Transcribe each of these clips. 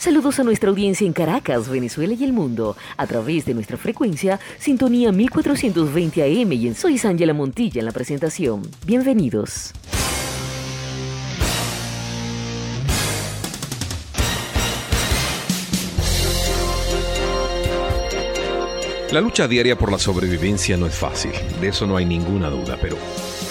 Saludos a nuestra audiencia en Caracas, Venezuela y el mundo, a través de nuestra frecuencia Sintonía 1420 AM y en Soy Ángela Montilla en la presentación. Bienvenidos. La lucha diaria por la sobrevivencia no es fácil, de eso no hay ninguna duda, pero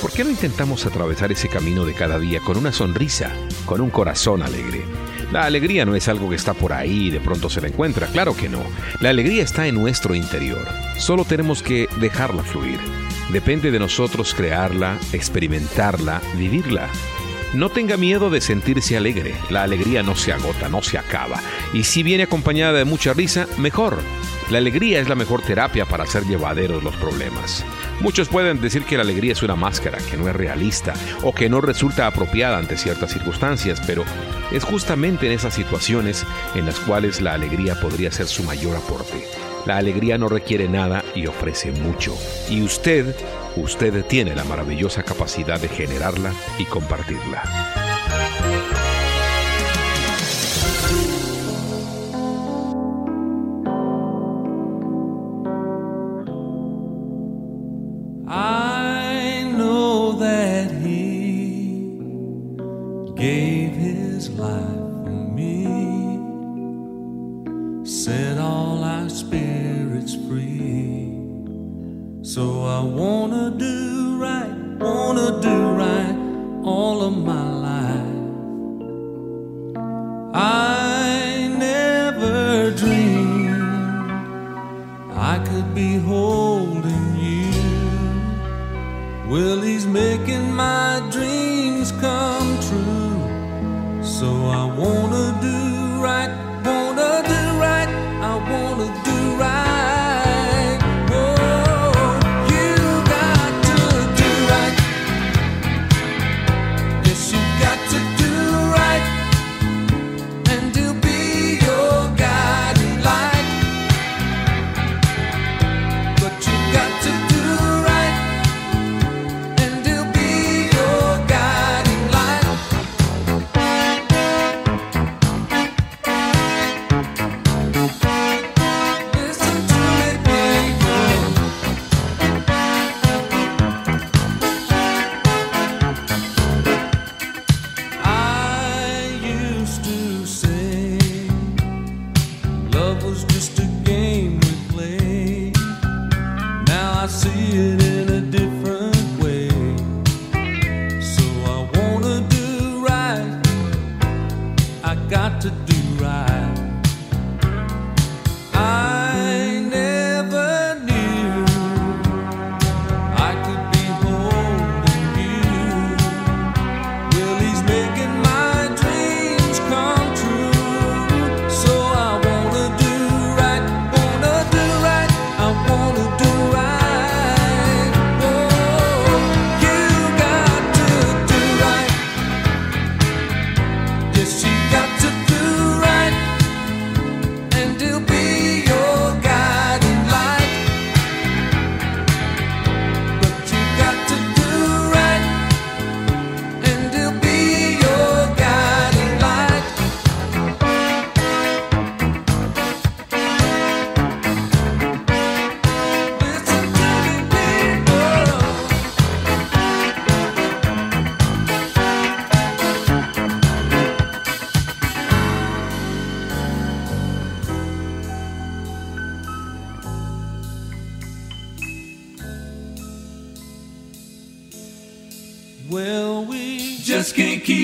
¿por qué no intentamos atravesar ese camino de cada día con una sonrisa, con un corazón alegre? La alegría no es algo que está por ahí y de pronto se la encuentra, claro que no. La alegría está en nuestro interior, solo tenemos que dejarla fluir. Depende de nosotros crearla, experimentarla, vivirla. No tenga miedo de sentirse alegre. La alegría no se agota, no se acaba. Y si viene acompañada de mucha risa, mejor. La alegría es la mejor terapia para hacer llevaderos los problemas. Muchos pueden decir que la alegría es una máscara, que no es realista o que no resulta apropiada ante ciertas circunstancias, pero es justamente en esas situaciones en las cuales la alegría podría ser su mayor aporte. La alegría no requiere nada y ofrece mucho. Y usted usted tiene la maravillosa capacidad de generarla y compartirla. I know that he gave his life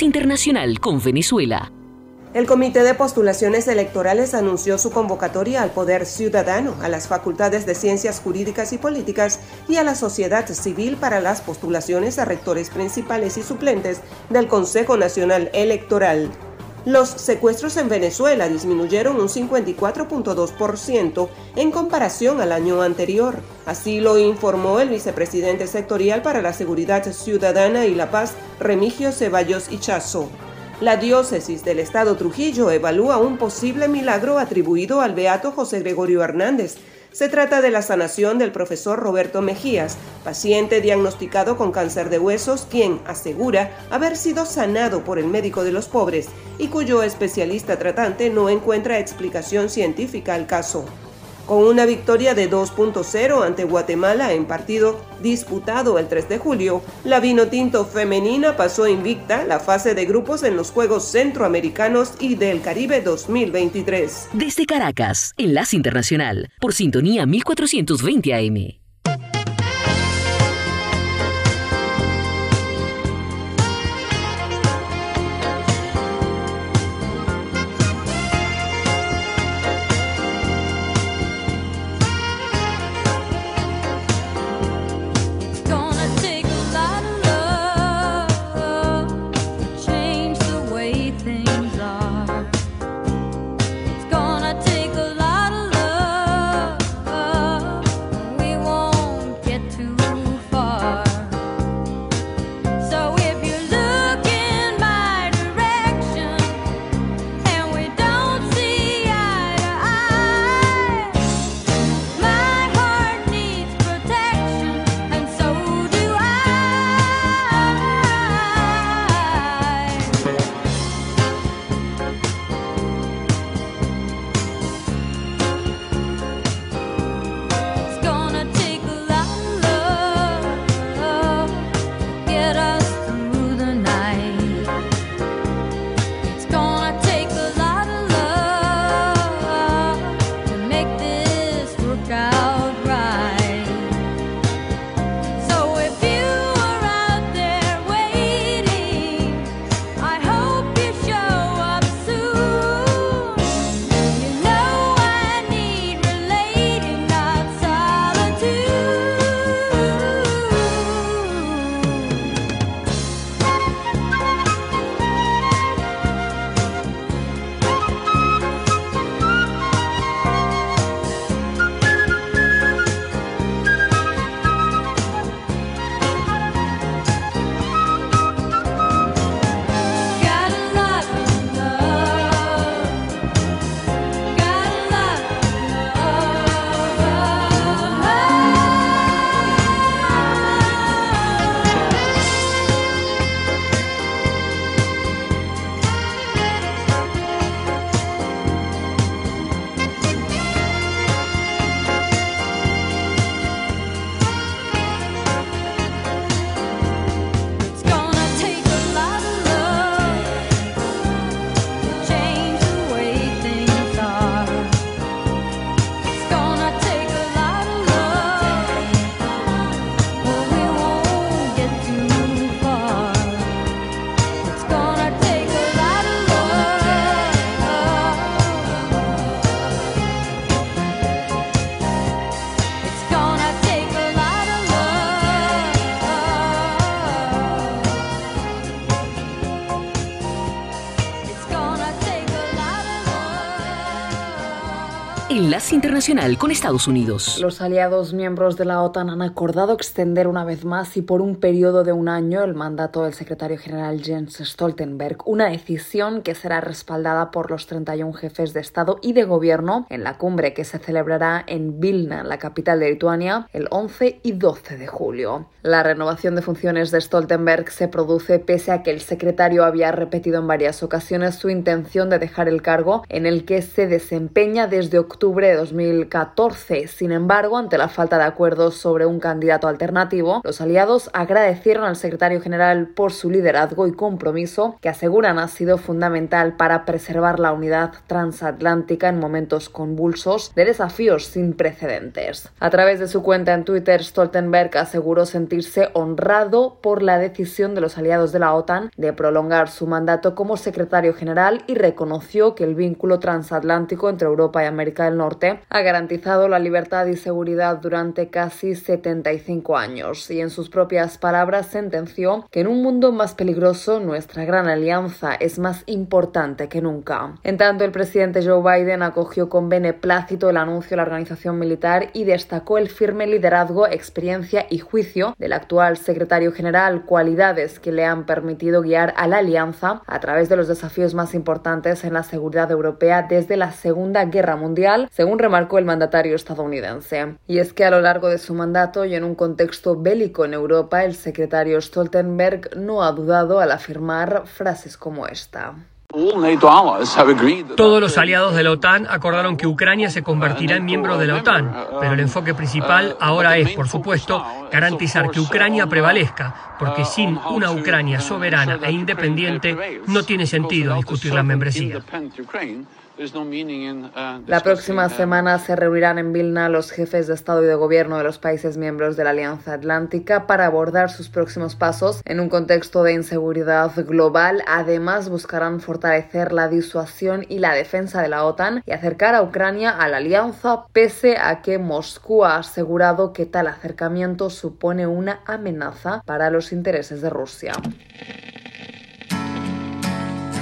Internacional con Venezuela. El Comité de Postulaciones Electorales anunció su convocatoria al Poder Ciudadano, a las Facultades de Ciencias Jurídicas y Políticas y a la sociedad civil para las postulaciones a rectores principales y suplentes del Consejo Nacional Electoral. Los secuestros en Venezuela disminuyeron un 54.2% en comparación al año anterior. Así lo informó el vicepresidente sectorial para la Seguridad Ciudadana y la Paz, Remigio Ceballos Ichazo. La diócesis del Estado Trujillo evalúa un posible milagro atribuido al beato José Gregorio Hernández. Se trata de la sanación del profesor Roberto Mejías, paciente diagnosticado con cáncer de huesos, quien asegura haber sido sanado por el médico de los pobres y cuyo especialista tratante no encuentra explicación científica al caso con una victoria de 2.0 ante Guatemala en partido disputado el 3 de julio, la Vinotinto femenina pasó invicta la fase de grupos en los Juegos Centroamericanos y del Caribe 2023. Desde Caracas, Enlace Internacional, por sintonía 1420 AM. Internacional con Estados Unidos. Los aliados miembros de la OTAN han acordado extender una vez más y por un periodo de un año el mandato del secretario general Jens Stoltenberg, una decisión que será respaldada por los 31 jefes de Estado y de Gobierno en la cumbre que se celebrará en Vilna, la capital de Lituania, el 11 y 12 de julio. La renovación de funciones de Stoltenberg se produce pese a que el secretario había repetido en varias ocasiones su intención de dejar el cargo en el que se desempeña desde octubre de 2014. Sin embargo, ante la falta de acuerdos sobre un candidato alternativo, los aliados agradecieron al secretario general por su liderazgo y compromiso, que aseguran ha sido fundamental para preservar la unidad transatlántica en momentos convulsos de desafíos sin precedentes. A través de su cuenta en Twitter, Stoltenberg aseguró sentirse honrado por la decisión de los aliados de la OTAN de prolongar su mandato como secretario general y reconoció que el vínculo transatlántico entre Europa y América del Norte ha garantizado la libertad y seguridad durante casi 75 años y en sus propias palabras sentenció que en un mundo más peligroso nuestra gran alianza es más importante que nunca. En tanto, el presidente Joe Biden acogió con beneplácito el anuncio de la organización militar y destacó el firme liderazgo, experiencia y juicio del actual secretario general, cualidades que le han permitido guiar a la alianza a través de los desafíos más importantes en la seguridad europea desde la Segunda Guerra Mundial, según remarcó el mandatario estadounidense. Y es que a lo largo de su mandato y en un contexto bélico en Europa, el secretario Stoltenberg no ha dudado al afirmar frases como esta. Todos los aliados de la OTAN acordaron que Ucrania se convertirá en miembro de la OTAN, pero el enfoque principal ahora es, por supuesto, garantizar que Ucrania prevalezca, porque sin una Ucrania soberana e independiente no tiene sentido discutir la membresía. Uh, la próxima semana se reunirán en Vilna los jefes de Estado y de Gobierno de los países miembros de la Alianza Atlántica para abordar sus próximos pasos en un contexto de inseguridad global. Además, buscarán fortalecer la disuasión y la defensa de la OTAN y acercar a Ucrania a la alianza, pese a que Moscú ha asegurado que tal acercamiento supone una amenaza para los intereses de Rusia.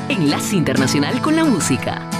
Enlace Internacional con la Música.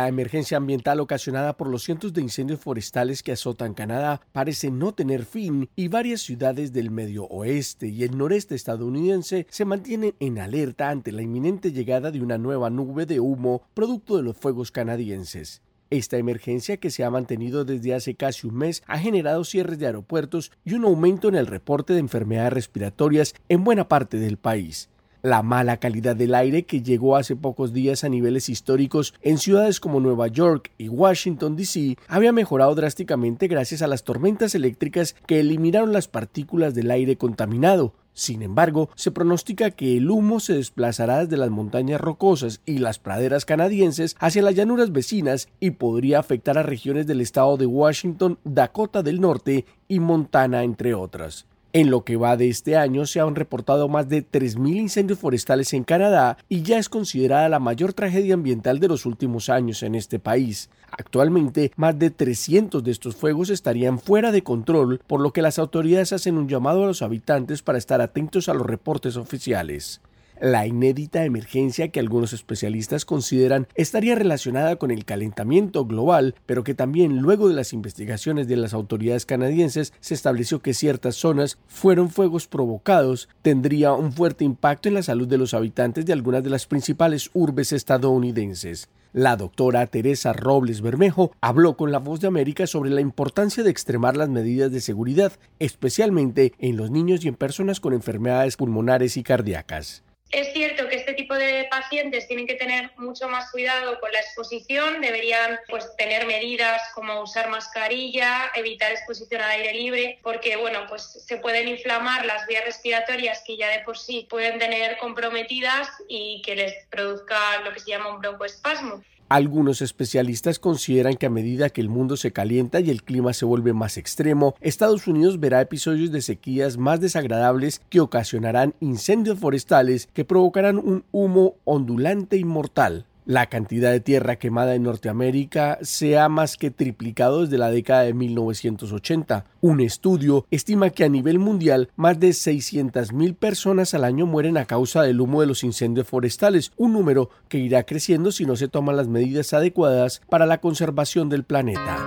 La emergencia ambiental ocasionada por los cientos de incendios forestales que azotan Canadá parece no tener fin y varias ciudades del medio oeste y el noreste estadounidense se mantienen en alerta ante la inminente llegada de una nueva nube de humo producto de los fuegos canadienses. Esta emergencia, que se ha mantenido desde hace casi un mes, ha generado cierres de aeropuertos y un aumento en el reporte de enfermedades respiratorias en buena parte del país. La mala calidad del aire que llegó hace pocos días a niveles históricos en ciudades como Nueva York y Washington, D.C. había mejorado drásticamente gracias a las tormentas eléctricas que eliminaron las partículas del aire contaminado. Sin embargo, se pronostica que el humo se desplazará desde las montañas rocosas y las praderas canadienses hacia las llanuras vecinas y podría afectar a regiones del estado de Washington, Dakota del Norte y Montana, entre otras. En lo que va de este año se han reportado más de 3.000 incendios forestales en Canadá y ya es considerada la mayor tragedia ambiental de los últimos años en este país. Actualmente, más de 300 de estos fuegos estarían fuera de control, por lo que las autoridades hacen un llamado a los habitantes para estar atentos a los reportes oficiales. La inédita emergencia que algunos especialistas consideran estaría relacionada con el calentamiento global, pero que también luego de las investigaciones de las autoridades canadienses se estableció que ciertas zonas fueron fuegos provocados, tendría un fuerte impacto en la salud de los habitantes de algunas de las principales urbes estadounidenses. La doctora Teresa Robles Bermejo habló con La Voz de América sobre la importancia de extremar las medidas de seguridad, especialmente en los niños y en personas con enfermedades pulmonares y cardíacas. Es cierto que este tipo de pacientes tienen que tener mucho más cuidado con la exposición, deberían pues tener medidas como usar mascarilla, evitar exposición al aire libre, porque bueno, pues se pueden inflamar las vías respiratorias que ya de por sí pueden tener comprometidas y que les produzca lo que se llama un broncoespasmo. Algunos especialistas consideran que a medida que el mundo se calienta y el clima se vuelve más extremo, Estados Unidos verá episodios de sequías más desagradables que ocasionarán incendios forestales que provocarán un humo ondulante y mortal. La cantidad de tierra quemada en Norteamérica se ha más que triplicado desde la década de 1980. Un estudio estima que a nivel mundial más de 600.000 personas al año mueren a causa del humo de los incendios forestales, un número que irá creciendo si no se toman las medidas adecuadas para la conservación del planeta.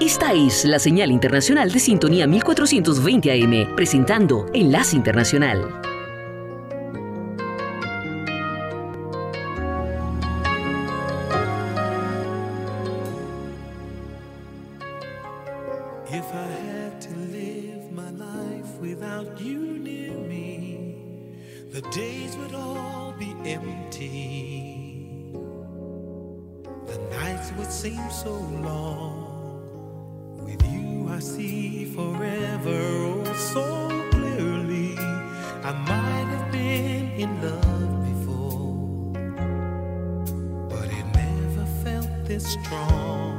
Esta es la señal internacional de sintonía 1420 AM, presentando Enlace Internacional. that seems so long. With you, I see forever, oh, so clearly. I might have been in love before, but it never felt this strong.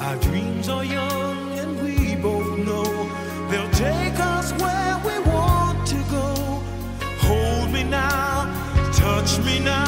Our dreams are young, and we both know they'll take us where we want to go. Hold me now, touch me now.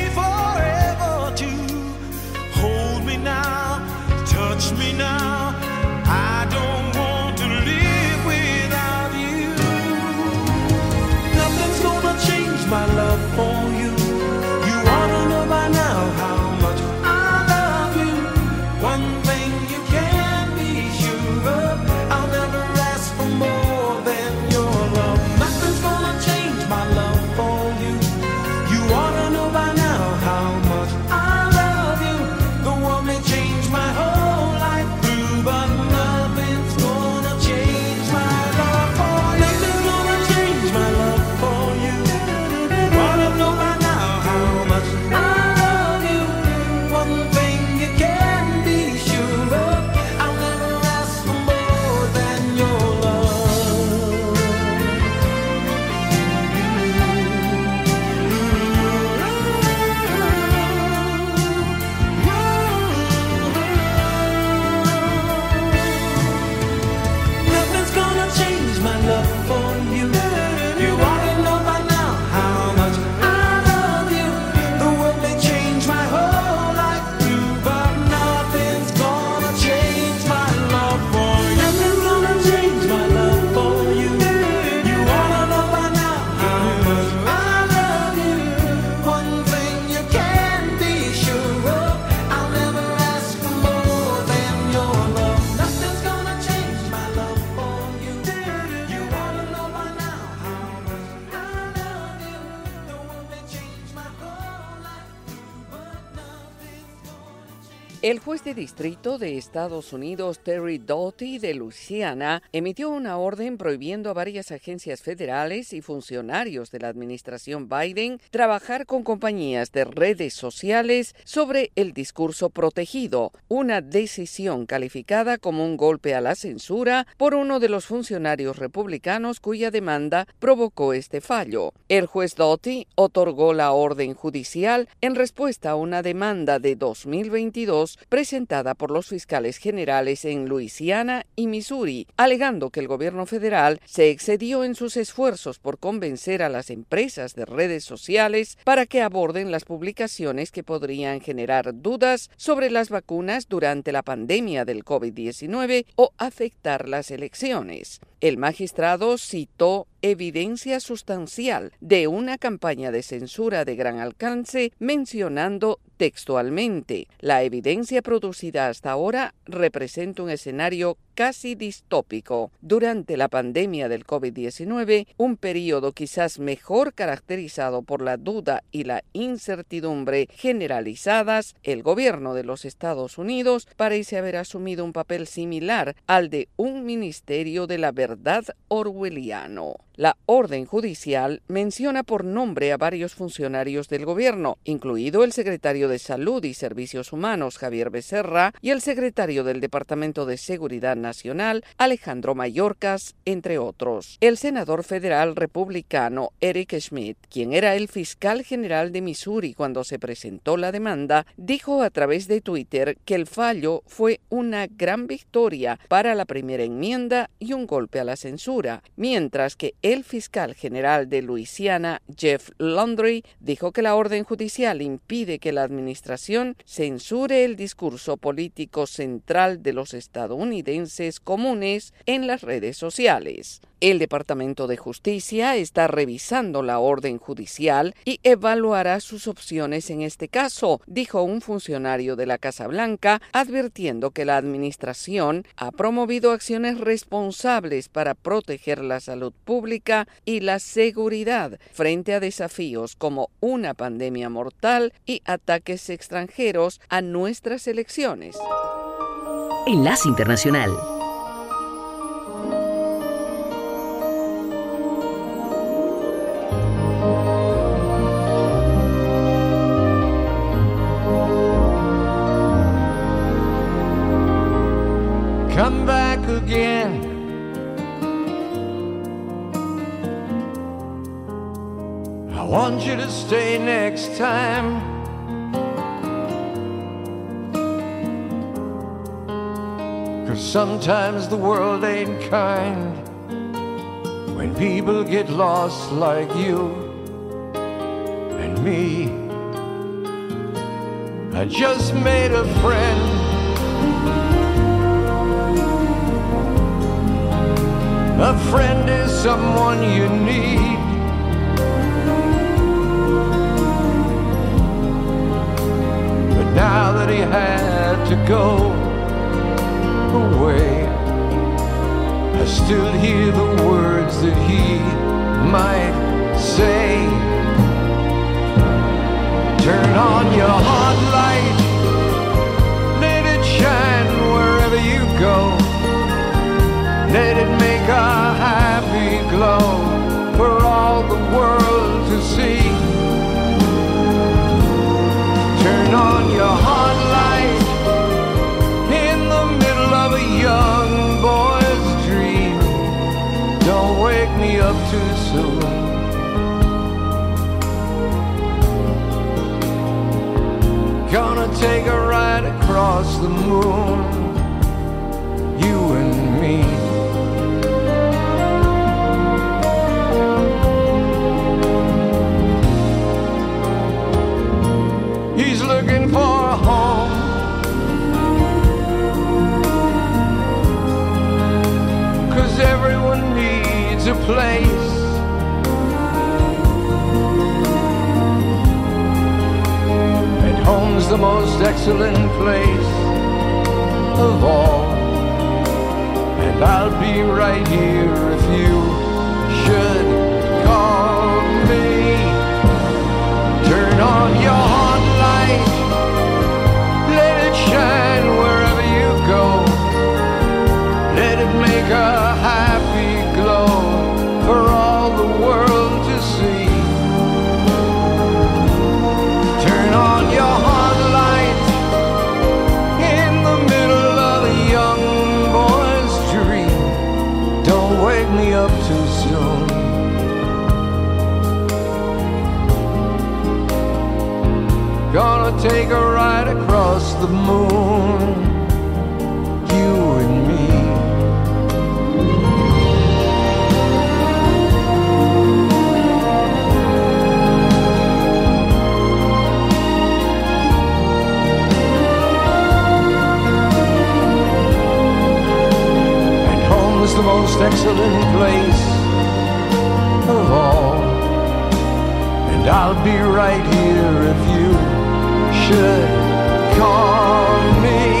23 De Estados Unidos, Terry Doughty de Luisiana, emitió una orden prohibiendo a varias agencias federales y funcionarios de la administración Biden trabajar con compañías de redes sociales sobre el discurso protegido, una decisión calificada como un golpe a la censura por uno de los funcionarios republicanos cuya demanda provocó este fallo. El juez Doughty otorgó la orden judicial en respuesta a una demanda de 2022 presentada por los fiscales generales en Luisiana y Missouri, alegando que el gobierno federal se excedió en sus esfuerzos por convencer a las empresas de redes sociales para que aborden las publicaciones que podrían generar dudas sobre las vacunas durante la pandemia del COVID-19 o afectar las elecciones. El magistrado citó evidencia sustancial de una campaña de censura de gran alcance mencionando textualmente la evidencia producida hasta ahora representa un escenario casi distópico. Durante la pandemia del COVID-19, un periodo quizás mejor caracterizado por la duda y la incertidumbre generalizadas, el gobierno de los Estados Unidos parece haber asumido un papel similar al de un ministerio de la verdad orwelliano. La orden judicial menciona por nombre a varios funcionarios del gobierno, incluido el secretario de Salud y Servicios Humanos, Javier Becerra, y el secretario del Departamento de Seguridad Nacional, Alejandro Mayorkas, entre otros. El senador federal republicano Eric Schmidt, quien era el fiscal general de Missouri cuando se presentó la demanda, dijo a través de Twitter que el fallo fue una gran victoria para la primera enmienda y un golpe a la censura, mientras que el fiscal general de Luisiana, Jeff Landry, dijo que la orden judicial impide que la administración censure el discurso político central de los estadounidenses comunes en las redes sociales. El Departamento de Justicia está revisando la orden judicial y evaluará sus opciones en este caso, dijo un funcionario de la Casa Blanca, advirtiendo que la Administración ha promovido acciones responsables para proteger la salud pública y la seguridad frente a desafíos como una pandemia mortal y ataques extranjeros a nuestras elecciones. Enlace Internacional. come back again. I want you to stay next time. Sometimes the world ain't kind when people get lost like you and me. I just made a friend. A friend is someone you need. But now that he had to go away, I still hear the words that he might say. Turn on your hot light, let it shine wherever you go. Let it make a happy glow for all the world to see. Turn on your hot me up too soon. Gonna take a ride across the moon, you and me. Place. And home's the most excellent place of all. And I'll be right here if you should call me. Turn on your take a ride across the moon, you and me. And home is the most excellent place of all. And I'll be right here if you should call me.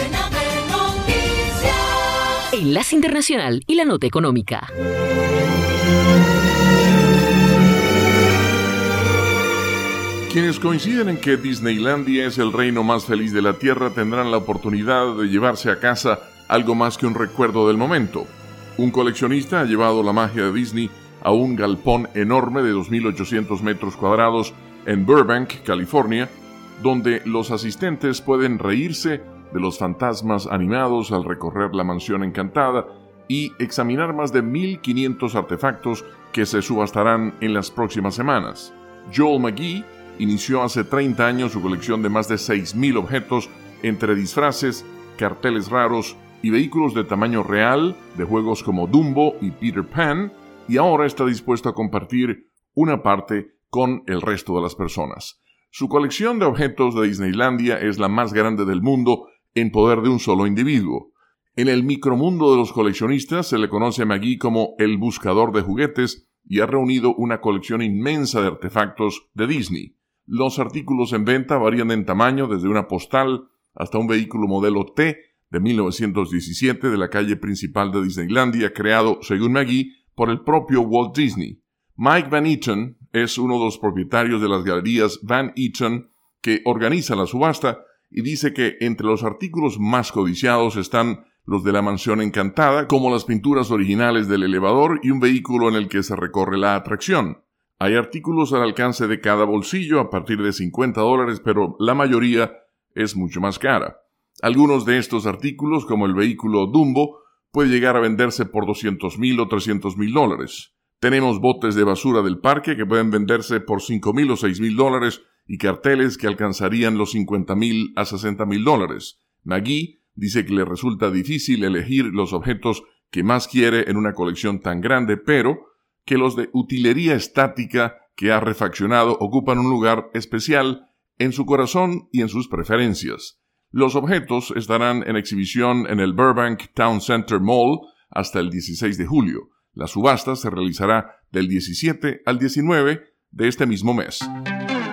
Enlace Internacional y la Nota Económica. Quienes coinciden en que Disneylandia es el reino más feliz de la Tierra tendrán la oportunidad de llevarse a casa algo más que un recuerdo del momento. Un coleccionista ha llevado la magia de Disney a un galpón enorme de 2.800 metros cuadrados en Burbank, California, donde los asistentes pueden reírse de los fantasmas animados al recorrer la mansión encantada y examinar más de 1.500 artefactos que se subastarán en las próximas semanas. Joel McGee inició hace 30 años su colección de más de 6.000 objetos entre disfraces, carteles raros y vehículos de tamaño real de juegos como Dumbo y Peter Pan, y ahora está dispuesto a compartir una parte con el resto de las personas. Su colección de objetos de Disneylandia es la más grande del mundo en poder de un solo individuo. En el micromundo de los coleccionistas se le conoce a McGee como el buscador de juguetes y ha reunido una colección inmensa de artefactos de Disney. Los artículos en venta varían en tamaño desde una postal hasta un vehículo modelo T de 1917 de la calle principal de Disneylandia, creado, según McGee, por el propio Walt Disney. Mike Van Eaton es uno de los propietarios de las galerías Van Eaton que organiza la subasta y dice que entre los artículos más codiciados están los de la mansión encantada, como las pinturas originales del elevador y un vehículo en el que se recorre la atracción. Hay artículos al alcance de cada bolsillo a partir de 50 dólares, pero la mayoría es mucho más cara. Algunos de estos artículos, como el vehículo Dumbo, puede llegar a venderse por 200 mil o 300 mil dólares. Tenemos botes de basura del parque que pueden venderse por 5 mil o 6 mil dólares y carteles que alcanzarían los 50 mil a 60 mil dólares. McGee dice que le resulta difícil elegir los objetos que más quiere en una colección tan grande, pero que los de utilería estática que ha refaccionado ocupan un lugar especial en su corazón y en sus preferencias. Los objetos estarán en exhibición en el Burbank Town Center Mall hasta el 16 de julio. La subasta se realizará del 17 al 19 de este mismo mes.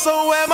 So am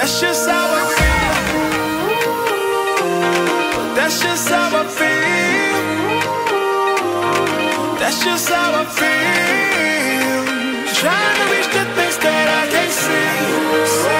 that's just how I feel. That's just how I feel. That's just how I feel. Trying to reach the things that I can't see.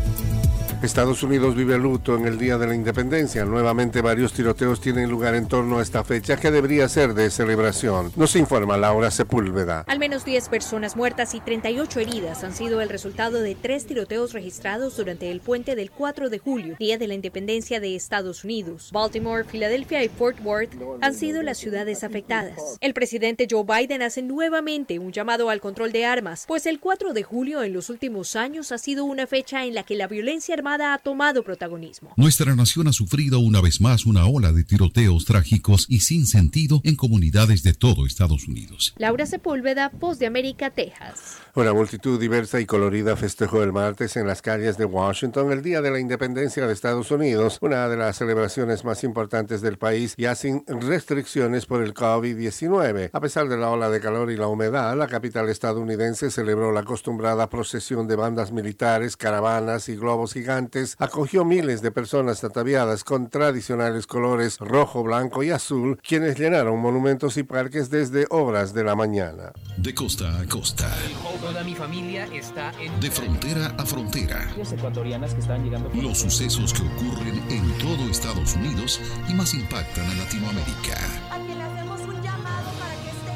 Estados Unidos vive luto en el Día de la Independencia. Nuevamente varios tiroteos tienen lugar en torno a esta fecha que debería ser de celebración. Nos informa Laura Sepúlveda. Al menos 10 personas muertas y 38 heridas han sido el resultado de tres tiroteos registrados durante el puente del 4 de julio, Día de la Independencia de Estados Unidos. Baltimore, Filadelfia y Fort Worth han sido las ciudades afectadas. El presidente Joe Biden hace nuevamente un llamado al control de armas, pues el 4 de julio en los últimos años ha sido una fecha en la que la violencia armada ha tomado protagonismo. Nuestra nación ha sufrido una vez más una ola de tiroteos trágicos y sin sentido en comunidades de todo Estados Unidos. Laura Sepúlveda, Voz de América, Texas. Una multitud diversa y colorida festejó el martes en las calles de Washington el Día de la Independencia de Estados Unidos, una de las celebraciones más importantes del país, ya sin restricciones por el COVID-19. A pesar de la ola de calor y la humedad, la capital estadounidense celebró la acostumbrada procesión de bandas militares, caravanas y globos gigantes acogió miles de personas ataviadas con tradicionales colores rojo, blanco y azul, quienes llenaron monumentos y parques desde horas de la mañana. De costa a costa. Toda mi familia está en... De frontera a frontera. ecuatorianas que están llegando... Los sucesos que ocurren en todo Estados Unidos y más impactan a Latinoamérica.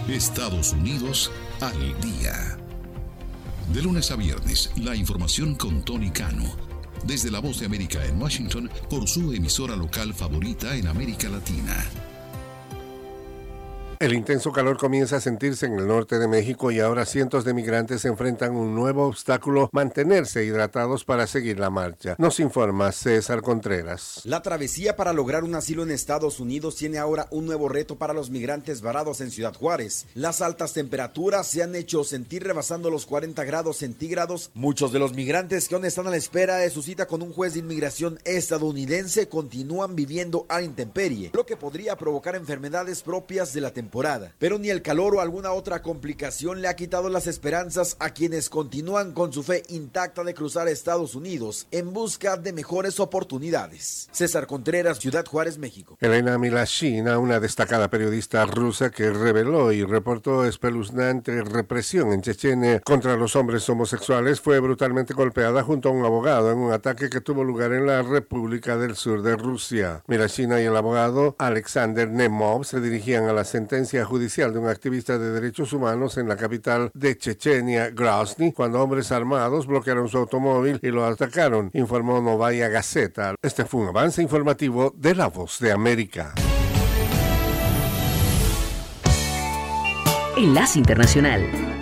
Estados Unidos al día. De lunes a viernes, la información con Tony Cano desde la voz de América en Washington por su emisora local favorita en América Latina. El intenso calor comienza a sentirse en el norte de México y ahora cientos de migrantes enfrentan un nuevo obstáculo, mantenerse hidratados para seguir la marcha. Nos informa César Contreras. La travesía para lograr un asilo en Estados Unidos tiene ahora un nuevo reto para los migrantes varados en Ciudad Juárez. Las altas temperaturas se han hecho sentir rebasando los 40 grados centígrados. Muchos de los migrantes que aún están a la espera de su cita con un juez de inmigración estadounidense continúan viviendo a intemperie, lo que podría provocar enfermedades propias de la pero ni el calor o alguna otra complicación le ha quitado las esperanzas a quienes continúan con su fe intacta de cruzar Estados Unidos en busca de mejores oportunidades. César Contreras, Ciudad Juárez, México. Elena Milashina, una destacada periodista rusa que reveló y reportó espeluznante represión en Chechenia contra los hombres homosexuales, fue brutalmente golpeada junto a un abogado en un ataque que tuvo lugar en la República del Sur de Rusia. Milashina y el abogado Alexander Nemov se dirigían a la sentencia judicial de un activista de derechos humanos en la capital de Chechenia, Grozny, cuando hombres armados bloquearon su automóvil y lo atacaron, informó Novaya Gazeta. Este fue un avance informativo de La Voz de América. Enlace Internacional.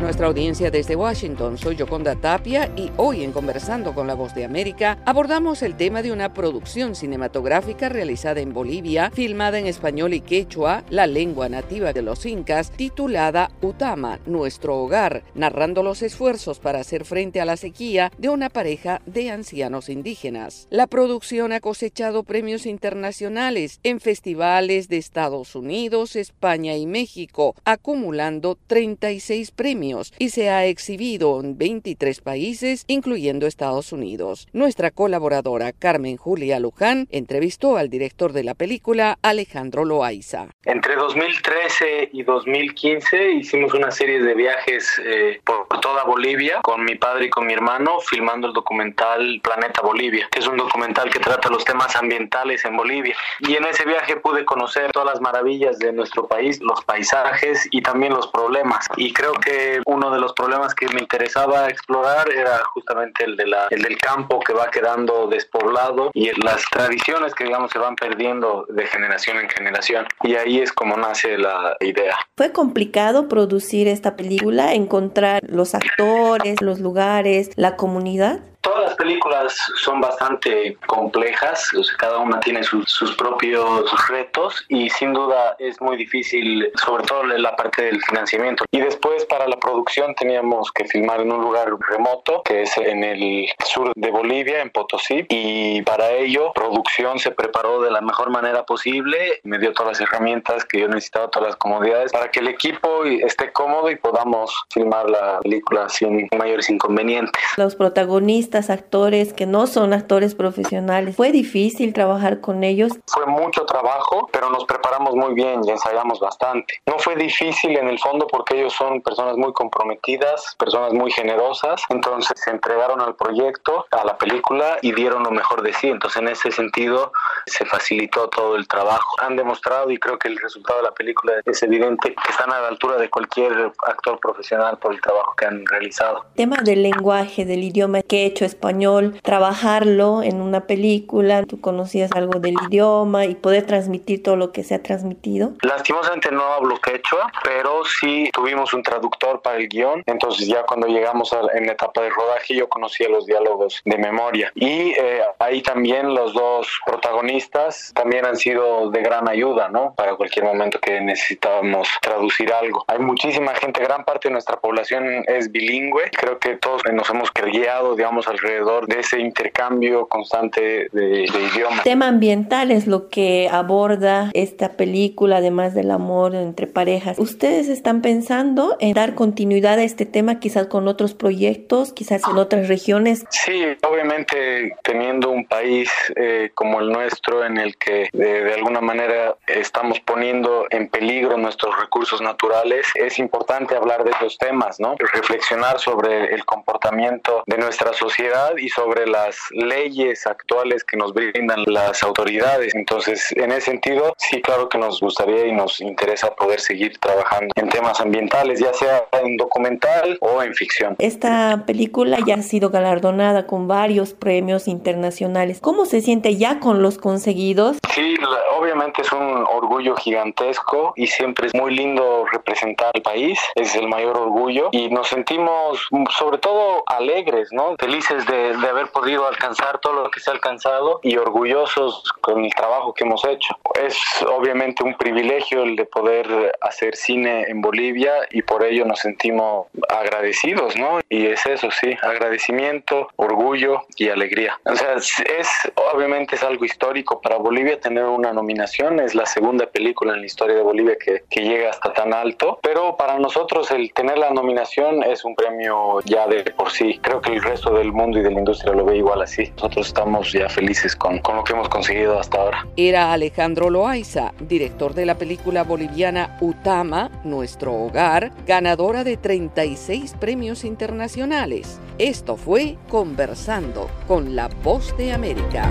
Nuestra audiencia desde Washington. Soy Yoconda Tapia y hoy en Conversando con la Voz de América abordamos el tema de una producción cinematográfica realizada en Bolivia, filmada en español y quechua, la lengua nativa de los incas, titulada Utama, nuestro hogar, narrando los esfuerzos para hacer frente a la sequía de una pareja de ancianos indígenas. La producción ha cosechado premios internacionales en festivales de Estados Unidos, España y México, acumulando 36 premios y se ha exhibido en 23 países, incluyendo Estados Unidos. Nuestra colaboradora Carmen Julia Luján entrevistó al director de la película, Alejandro Loaiza. Entre 2013 y 2015 hicimos una serie de viajes eh, por toda Bolivia con mi padre y con mi hermano filmando el documental Planeta Bolivia, que es un documental que trata los temas ambientales en Bolivia. Y en ese viaje pude conocer todas las maravillas de nuestro país, los paisajes y también los problemas y creo que uno de los problemas que me interesaba explorar era justamente el, de la, el del campo que va quedando despoblado y las tradiciones que digamos se van perdiendo de generación en generación. Y ahí es como nace la idea. Fue complicado producir esta película, encontrar los actores, los lugares, la comunidad. Todas las películas son bastante complejas, o sea, cada una tiene sus, sus propios retos y sin duda es muy difícil, sobre todo la parte del financiamiento. Y después para la producción teníamos que filmar en un lugar remoto, que es en el sur de Bolivia, en Potosí, y para ello producción se preparó de la mejor manera posible, me dio todas las herramientas que yo necesitaba, todas las comodidades, para que el equipo esté cómodo y podamos filmar la película sin mayores inconvenientes. Los protagonistas actores que no son actores profesionales. ¿Fue difícil trabajar con ellos? Fue mucho trabajo, pero nos preparamos muy bien y ensayamos bastante. No fue difícil en el fondo porque ellos son personas muy comprometidas, personas muy generosas, entonces se entregaron al proyecto, a la película y dieron lo mejor de sí. Entonces en ese sentido se facilitó todo el trabajo. Han demostrado y creo que el resultado de la película es evidente que están a la altura de cualquier actor profesional por el trabajo que han realizado. Tema del lenguaje, del idioma que he hecho español, trabajarlo en una película, tú conocías algo del idioma y poder transmitir todo lo que se ha transmitido. Lastimosamente no hablo quechua, pero sí tuvimos un traductor para el guion, entonces ya cuando llegamos a, en la etapa de rodaje yo conocía los diálogos de memoria y eh, ahí también los dos protagonistas también han sido de gran ayuda, ¿no? Para cualquier momento que necesitábamos traducir algo. Hay muchísima gente, gran parte de nuestra población es bilingüe, creo que todos nos hemos guiado, digamos, alrededor de ese intercambio constante de, de idiomas. Tema ambiental es lo que aborda esta película, además del amor entre parejas. ¿Ustedes están pensando en dar continuidad a este tema quizás con otros proyectos, quizás en otras regiones? Sí, obviamente teniendo un país eh, como el nuestro en el que de, de alguna manera estamos poniendo en peligro nuestros recursos naturales, es importante hablar de esos temas, ¿no? Reflexionar sobre el comportamiento de nuestra sociedad y sobre las leyes actuales que nos brindan las autoridades. Entonces, en ese sentido, sí, claro que nos gustaría y nos interesa poder seguir trabajando en temas ambientales, ya sea en documental o en ficción. Esta película ya ha sido galardonada con varios premios internacionales. ¿Cómo se siente ya con los conseguidos? Sí, la, obviamente es un orgullo gigantesco y siempre es muy lindo representar al país, es el mayor orgullo y nos sentimos sobre todo alegres, ¿no? Felices de, de haber podido alcanzar todo lo que se ha alcanzado y orgullosos con el trabajo que hemos hecho. Es obviamente un privilegio el de poder hacer cine en Bolivia y por ello nos sentimos agradecidos, ¿no? Y es eso, sí, agradecimiento, orgullo y alegría. O sea, es obviamente es algo histórico para Bolivia tener una nominación, es la segunda película en la historia de Bolivia que, que llega hasta tan alto, pero para nosotros el tener la nominación es un premio ya de por sí. Creo que el resto del mundo y de la industria lo ve igual así. Nosotros estamos ya felices con, con lo que hemos conseguido hasta ahora. Era Alejandro Loaiza, director de la película boliviana Utama, Nuestro Hogar, ganadora de 36 premios internacionales. Esto fue Conversando con la Voz de América.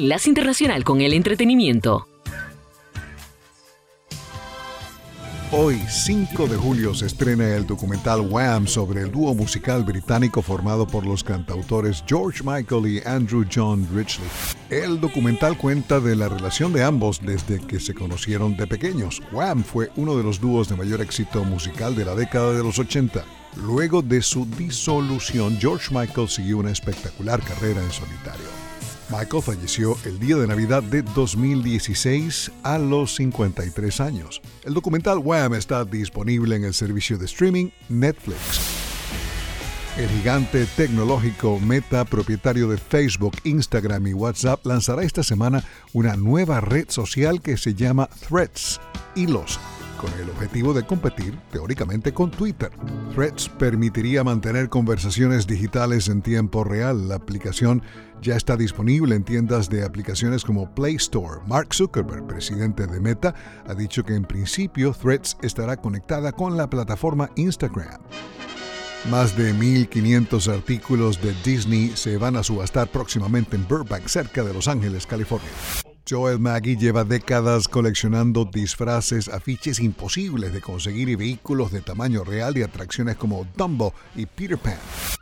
Enlace Internacional con el Entretenimiento. Hoy, 5 de julio, se estrena el documental Wham sobre el dúo musical británico formado por los cantautores George Michael y Andrew John Ridgely. El documental cuenta de la relación de ambos desde que se conocieron de pequeños. Wham fue uno de los dúos de mayor éxito musical de la década de los 80. Luego de su disolución, George Michael siguió una espectacular carrera en solitario. Michael falleció el día de Navidad de 2016 a los 53 años. El documental Wham está disponible en el servicio de streaming Netflix. El gigante tecnológico Meta, propietario de Facebook, Instagram y WhatsApp, lanzará esta semana una nueva red social que se llama Threads, hilos con el objetivo de competir teóricamente con Twitter. Threads permitiría mantener conversaciones digitales en tiempo real. La aplicación ya está disponible en tiendas de aplicaciones como Play Store. Mark Zuckerberg, presidente de Meta, ha dicho que en principio Threads estará conectada con la plataforma Instagram. Más de 1.500 artículos de Disney se van a subastar próximamente en Burbank, cerca de Los Ángeles, California. Joel Maggie lleva décadas coleccionando disfraces, afiches imposibles de conseguir y vehículos de tamaño real y atracciones como Dumbo y Peter Pan.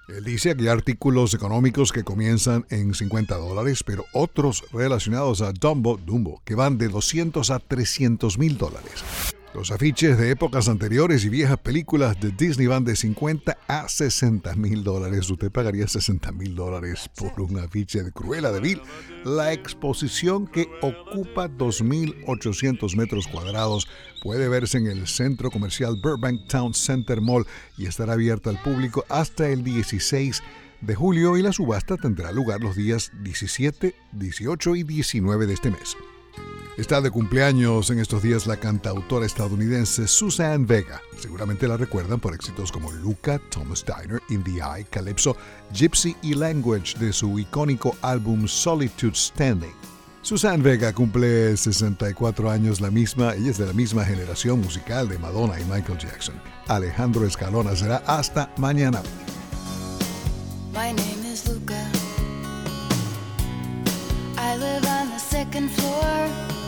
Él dice que hay artículos económicos que comienzan en 50 dólares, pero otros relacionados a Dumbo, Dumbo, que van de 200 a 300 mil dólares. Los afiches de épocas anteriores y viejas películas de Disney van de 50 a 60 mil dólares. Usted pagaría 60 mil dólares por un afiche de Cruella de Vil. La exposición que ocupa 2.800 metros cuadrados puede verse en el centro comercial Burbank Town Center Mall y estará abierta al público hasta el 16 de julio y la subasta tendrá lugar los días 17, 18 y 19 de este mes. Está de cumpleaños en estos días la cantautora estadounidense Suzanne Vega. Seguramente la recuerdan por éxitos como Luca, Thomas Diner, In the Eye, Calypso, Gypsy y Language de su icónico álbum Solitude Standing. Suzanne Vega cumple 64 años la misma, ella es de la misma generación musical de Madonna y Michael Jackson. Alejandro Escalona será hasta mañana. My name is Luca. I live on the second floor.